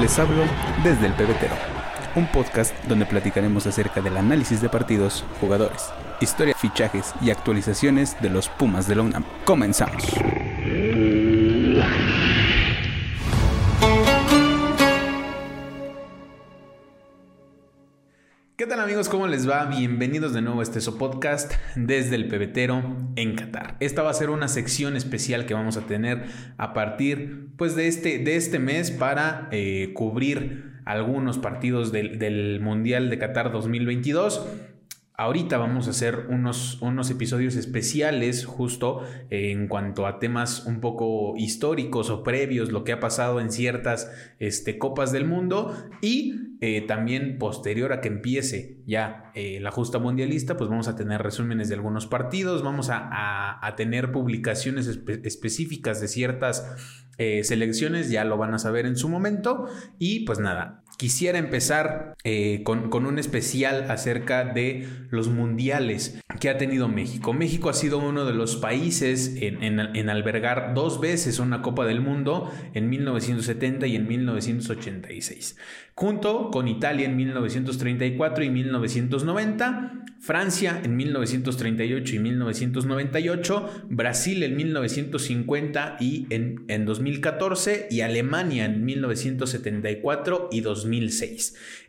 Les hablo desde el pebetero, un podcast donde platicaremos acerca del análisis de partidos, jugadores, historia, fichajes y actualizaciones de los Pumas de la UNAM. Comenzamos. Amigos? ¿Cómo les va? Bienvenidos de nuevo a este podcast desde el pebetero en Qatar. Esta va a ser una sección especial que vamos a tener a partir pues, de, este, de este mes para eh, cubrir algunos partidos del, del Mundial de Qatar 2022. Ahorita vamos a hacer unos, unos episodios especiales justo en cuanto a temas un poco históricos o previos, lo que ha pasado en ciertas este, copas del mundo y eh, también posterior a que empiece ya eh, la justa mundialista, pues vamos a tener resúmenes de algunos partidos, vamos a, tener publicaciones específicas de ciertas eh, selecciones, ya lo van a saber en su momento y pues nada, Quisiera empezar eh, con, un especial acerca de los mundiales que ha tenido México. México ha sido uno de los países en, albergar dos veces una Copa del Mundo en 1970 y en 1986, junto con Italia en 1934 y 1990, Francia en 1938 y 1998, Brasil en 1950 y en, en 2014 y Alemania en 1974 y 2000.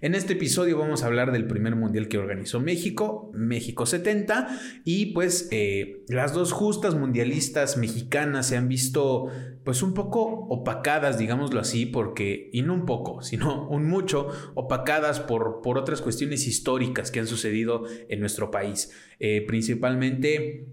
En este episodio vamos a hablar del primer mundial que organizó México, México 70, y pues eh, las dos justas mundialistas mexicanas se han visto pues un poco opacadas, digámoslo así, porque, y no un poco, sino un mucho, opacadas por, por otras cuestiones históricas que han sucedido en nuestro país. Eh, principalmente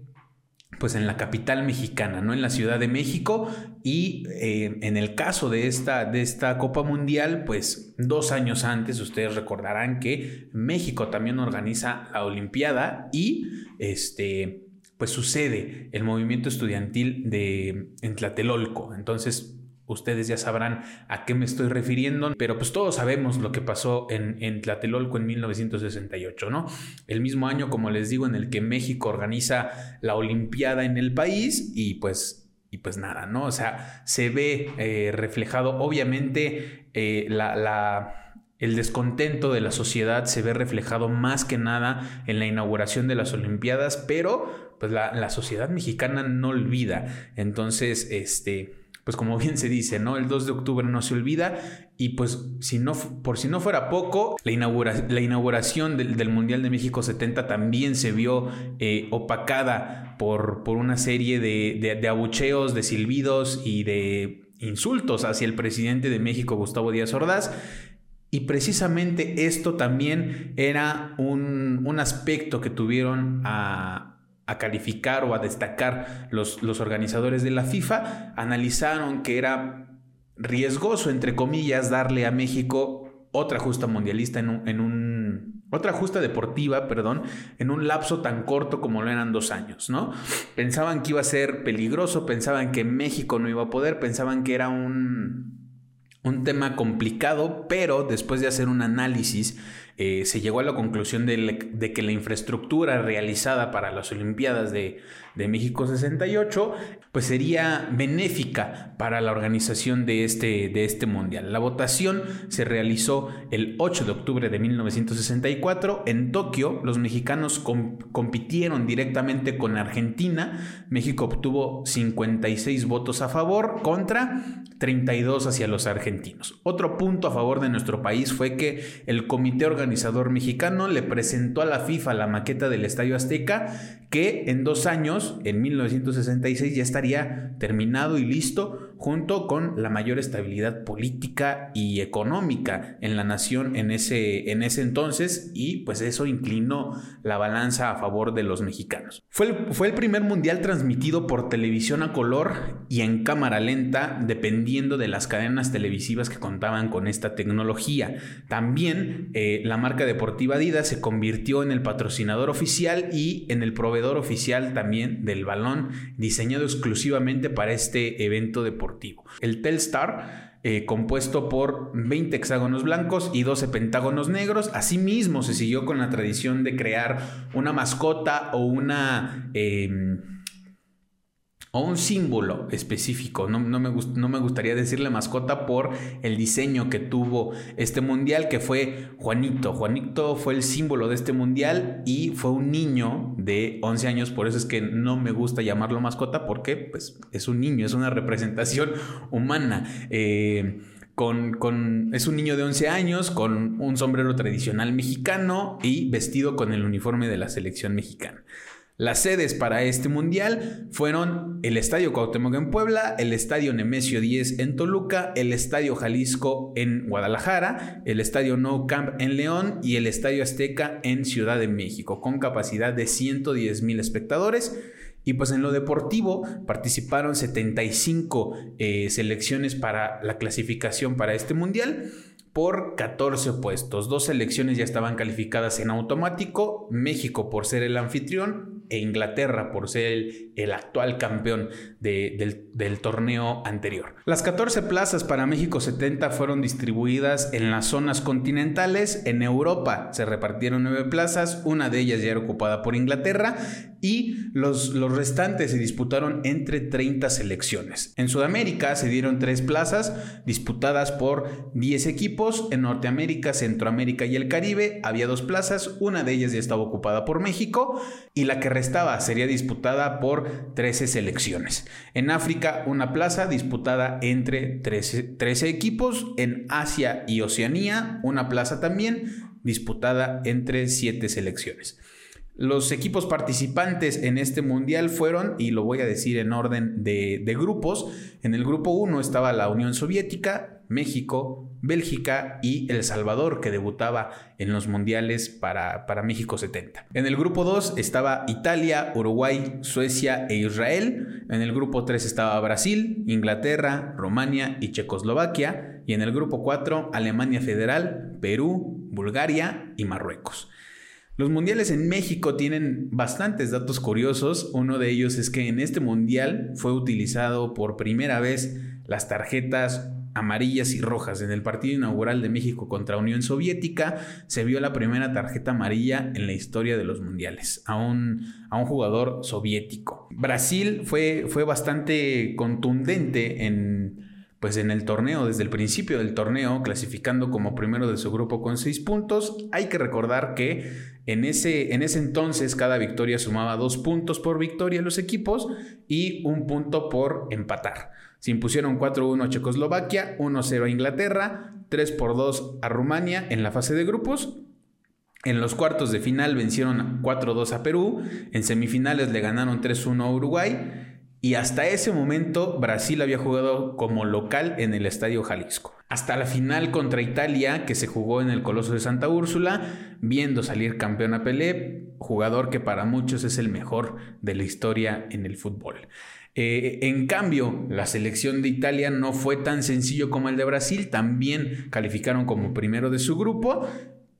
pues en la capital mexicana, ¿no? En la Ciudad de México. Y eh, en el caso de esta, de esta Copa Mundial, pues dos años antes, ustedes recordarán que México también organiza la Olimpiada y este, pues sucede el movimiento estudiantil de en Tlatelolco. Entonces, Ustedes ya sabrán a qué me estoy refiriendo, pero pues todos sabemos lo que pasó en, en, Tlatelolco en 1968, ¿no? El mismo año, como les digo, en el que México organiza la Olimpiada en el país y pues y pues nada, ¿no? O sea, se ve eh, reflejado, obviamente, eh, la, el descontento de la sociedad se ve reflejado más que nada en la inauguración de las Olimpiadas, pero pues la, la sociedad mexicana no olvida. Entonces, este pues como bien se dice, ¿no? El 2 de octubre no se olvida y pues si no, por si no fuera poco, la, la inauguración del, Mundial de México 70 también se vio eh, opacada por, por, una serie de, de, abucheos, de silbidos y de insultos hacia el presidente de México, Gustavo Díaz Ordaz. Y precisamente esto también era un, un aspecto que tuvieron a, a calificar o a destacar los, los organizadores de la FIFA, analizaron que era riesgoso, entre comillas, darle a México otra justa mundialista en un, en un, otra justa deportiva, perdón, en un lapso tan corto como lo eran dos años, ¿no? Pensaban que iba a ser peligroso, pensaban que México no iba a poder, pensaban que era un, un tema complicado, pero después de hacer un análisis eh, se llegó a la conclusión de, que la infraestructura realizada para las Olimpiadas de, de, México 68 pues sería benéfica para la organización de este, de este mundial. La votación se realizó el 8 de octubre de 1964 en Tokio. Los mexicanos compitieron directamente con Argentina. México obtuvo 56 votos a favor contra 32 hacia los argentinos. Otro punto a favor de nuestro país fue que el comité organizador mexicano le presentó a la FIFA la maqueta del Estadio Azteca que en dos años, en 1966, ya estaría terminado y listo junto con la mayor estabilidad política y económica en la nación en ese, en ese entonces y pues eso inclinó la balanza a favor de los mexicanos. Fue el, fue el primer mundial transmitido por televisión a color y en cámara lenta dependiendo de las cadenas televisivas que contaban con esta tecnología. También eh, la marca deportiva Adidas se convirtió en el patrocinador oficial y en el proveedor oficial también del balón diseñado exclusivamente para este evento deportivo. El Telstar eh, compuesto por 20 hexágonos blancos y 12 pentágonos negros. Asimismo, se siguió con la tradición de crear una mascota o una... Em, o un símbolo específico. No, me no, me gustaría decirle mascota por el diseño que tuvo este mundial, que fue Juanito. Juanito fue el símbolo de este mundial y fue un niño de 11 años. Por eso es que no me gusta llamarlo mascota, porque pues, es un niño, es una representación humana. Eh, con, con, es un niño de 11 años con un sombrero tradicional mexicano y vestido con el uniforme de la selección mexicana. Las sedes para este mundial fueron el Estadio Cuauhtémoc en Puebla, el Estadio Nemesio 10 en Toluca, el Estadio Jalisco en Guadalajara, el Estadio No Camp en León y el Estadio Azteca en Ciudad de México, con capacidad de 110 mil espectadores. Y pues en lo deportivo participaron 75 eh, selecciones para la clasificación para este mundial por 14 puestos. Dos selecciones ya estaban calificadas en automático, México por ser el anfitrión e Inglaterra por ser el, actual campeón del, torneo anterior. Las 14 plazas para México 70 fueron distribuidas en las zonas continentales. En Europa se repartieron 9 plazas, una de ellas ya era ocupada por Inglaterra y los, los restantes se disputaron entre 30 selecciones. En Sudamérica se dieron 3 plazas disputadas por 10 equipos. En Norteamérica, Centroamérica y el Caribe había 2 plazas, una de ellas ya estaba ocupada por México y la que restaba sería disputada por 13 selecciones. En África, una plaza disputada entre 13, 13 equipos. En Asia y Oceanía, una plaza también disputada entre 7 selecciones. Los equipos participantes en este mundial fueron, y lo voy a decir en orden de, grupos, en el grupo 1 estaba la Unión Soviética, México, Bélgica y El Salvador, que debutaba en los mundiales para, para México 70. En el grupo 2 estaba Italia, Uruguay, Suecia e Israel. En el grupo 3 estaba Brasil, Inglaterra, Rumania y Checoslovaquia. Y en el grupo 4, Alemania Federal, Perú, Bulgaria y Marruecos. Los mundiales en México tienen bastantes datos curiosos. Uno de ellos es que en este mundial fue utilizado por primera vez las tarjetas amarillas y rojas. En el partido inaugural de México contra Unión Soviética se vio la primera tarjeta amarilla en la historia de los mundiales a un, a un jugador soviético. Brasil fue, fue bastante contundente en pues en el torneo, desde el principio del torneo, clasificando como primero de su grupo con seis puntos. Hay que recordar que en ese, en ese entonces cada victoria sumaba dos puntos por victoria los equipos y un punto por empatar. Se impusieron 4-1 a Checoslovaquia, 1-0 a Inglaterra, 3 por 2 a Rumania en la fase de grupos. En los cuartos de final vencieron 4-2 a Perú, en semifinales le ganaron 3-1 a Uruguay y hasta ese momento Brasil había jugado como local en el Estadio Jalisco. Hasta la final contra Italia, que se jugó en el Coloso de Santa Úrsula, viendo salir campeón a Pelé, jugador que para muchos es el mejor de la historia en el fútbol. Eh, en cambio, la selección de Italia no fue tan sencillo como el de Brasil, también calificaron como primero de su grupo,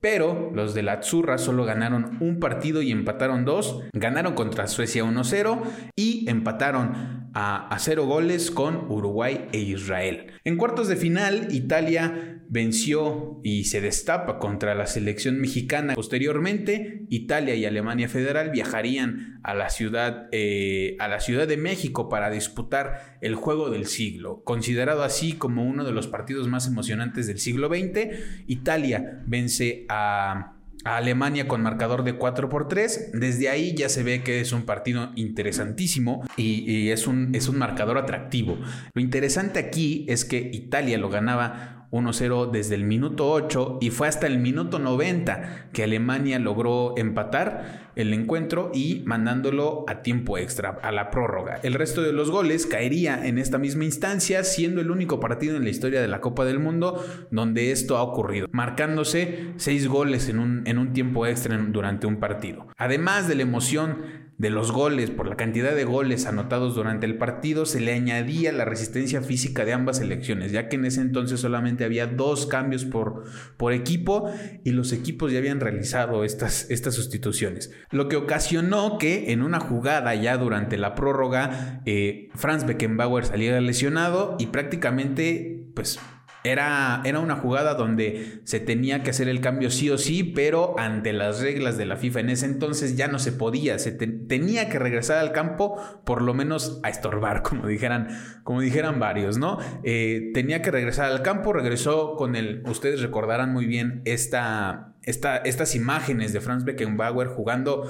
pero los de la Azzurra solo ganaron un partido y empataron dos. Ganaron contra Suecia 1-0 y empataron a, cero goles con Uruguay e Israel. En cuartos de final, Italia venció y se destapa contra la selección mexicana. Posteriormente, Italia y Alemania Federal viajarían a la ciudad, eh, a la ciudad de México para disputar el juego del siglo. Considerado así como uno de los partidos más emocionantes del siglo XX, Italia vence a Alemania con marcador de 4 por 3. Desde ahí ya se ve que es un partido interesantísimo y, y, es, un, es un marcador atractivo. Lo interesante aquí es que Italia lo ganaba 1-0 desde el minuto 8 y fue hasta el minuto 90 que Alemania logró empatar el encuentro y mandándolo a tiempo extra, a la prórroga. El resto de los goles caería en esta misma instancia, siendo el único partido en la historia de la Copa del Mundo donde esto ha ocurrido, marcándose 6 goles en un, en un tiempo extra durante un partido. Además de la emoción de los goles, por la cantidad de goles anotados durante el partido, se le añadía la resistencia física de ambas selecciones, ya que en ese entonces solamente había dos cambios por, por equipo y los equipos ya habían realizado estas, estas sustituciones. Lo que ocasionó que en una jugada ya durante la prórroga, eh, Franz Beckenbauer saliera lesionado y prácticamente, pues Era, era, una jugada donde se tenía que hacer el cambio sí o sí, pero ante las reglas de la FIFA en ese entonces ya no se podía, se tenía que regresar al campo por lo menos a estorbar, como dijeran, como dijeran varios, ¿no? Eh, tenía que regresar al campo, regresó con el, ustedes recordarán muy bien esta, esta, estas imágenes de Franz Beckenbauer jugando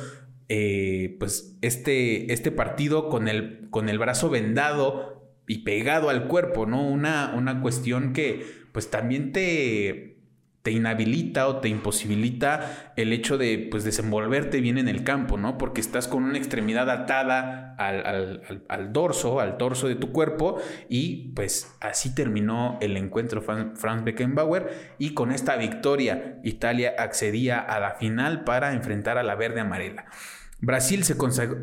eh, pues este, este partido con el, con el brazo vendado y pegado al cuerpo, ¿no? Una, una cuestión que pues también te, te inhabilita o te imposibilita el hecho de pues desenvolverte bien en el campo, ¿no? Porque estás con una extremidad atada al, dorso, al torso de tu cuerpo y pues así terminó el encuentro Franz Beckenbauer y con esta victoria Italia accedía a la final para enfrentar a la verde amarela. Brasil se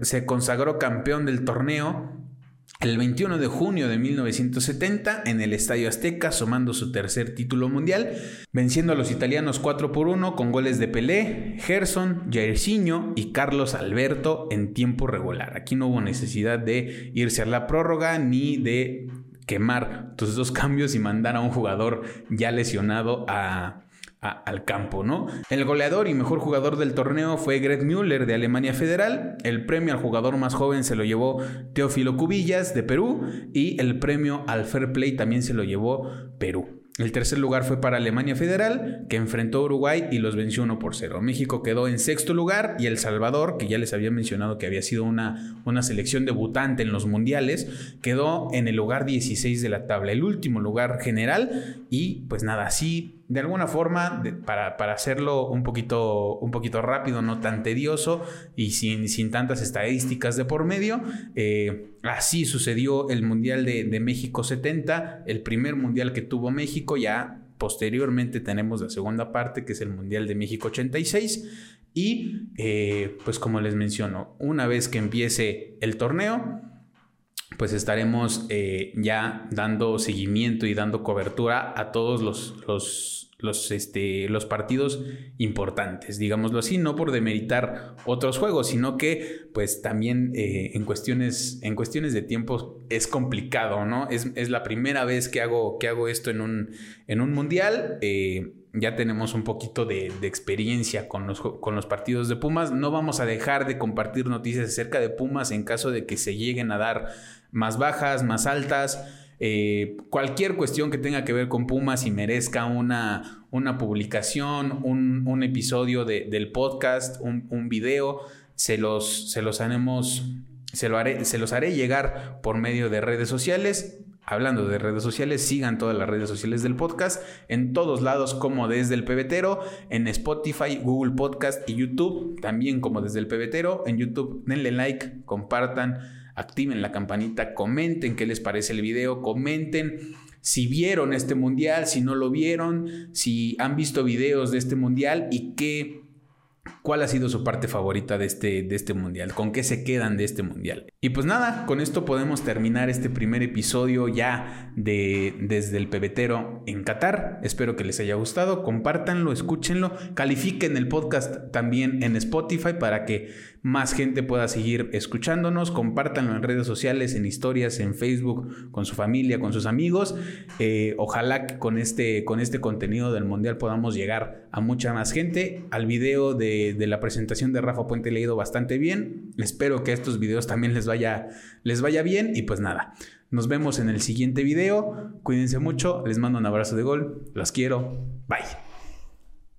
se consagró campeón del torneo el 21 de junio de 1970 en el Estadio Azteca, sumando su tercer título mundial, venciendo a los italianos 4 por 1 con goles de Pelé, Gerson, Jairzinho y Carlos Alberto en tiempo regular. Aquí no hubo necesidad de irse a la prórroga ni de quemar tus dos cambios y mandar a un jugador ya lesionado a, al campo, ¿no? El goleador y mejor jugador del torneo fue Greg Müller de Alemania Federal, el premio al jugador más joven se lo llevó Teófilo Cubillas de Perú y el premio al Fair Play también se lo llevó Perú. El tercer lugar fue para Alemania Federal, que enfrentó a Uruguay y los venció 1 por 0. México quedó en sexto lugar y El Salvador, que ya les había mencionado que había sido una, una selección debutante en los mundiales, quedó en el lugar 16 de la tabla, el último lugar general. Y pues nada, así de alguna forma, para, para, hacerlo un poquito, un poquito rápido, no tan tedioso y sin, sin tantas estadísticas de por medio, eh, así sucedió el Mundial de, de, México 70, el primer Mundial que tuvo México, ya posteriormente tenemos la segunda parte, que es el Mundial de México 86. Y eh, pues como les menciono, una vez que empiece el torneo, pues estaremos eh, ya dando seguimiento y dando cobertura a todos los, los, los, este, los partidos importantes, digámoslo así, no por demeritar otros juegos, sino que pues también eh, en, cuestiones, en cuestiones de tiempo es complicado, ¿no? Es, es, la primera vez que hago, que hago esto en un, en un mundial. Eh, ya tenemos un poquito de, de experiencia con los, con los, partidos de Pumas. No vamos a dejar de compartir noticias acerca de Pumas en caso de que se lleguen a dar más bajas, más altas. Eh, cualquier cuestión que tenga que ver con Pumas y merezca una, una publicación, un, episodio del podcast, un, video, se los, se los haremos, se, lo se los haré llegar por medio de redes sociales. Hablando de redes sociales, sigan todas las redes sociales del podcast en todos lados como desde el pebetero, en Spotify, Google Podcast y YouTube, también como desde el pebetero. En YouTube denle like, compartan activen la campanita, comenten qué les parece el video, comenten si vieron este mundial, si no lo vieron, si han visto videos de este mundial y qué ¿Cuál ha sido su parte favorita de este, de este mundial? ¿Con qué se quedan de este mundial? Y pues nada, con esto podemos terminar este primer episodio ya de desde el pebetero en Qatar. Espero que les haya gustado, compártanlo, escúchenlo, califiquen el podcast también en Spotify para que más gente pueda seguir escuchándonos, compártanlo en redes sociales, en historias, en Facebook, con su familia, con sus amigos. Eh, ojalá que con este, con este contenido del mundial podamos llegar a mucha más gente. Al video de de la presentación de Rafa Puente le ha ido bastante bien. Espero que estos videos también les vaya, les vaya bien. Y pues nada, nos vemos en el siguiente video. Cuídense mucho, les mando un abrazo de gol. Los quiero. Bye.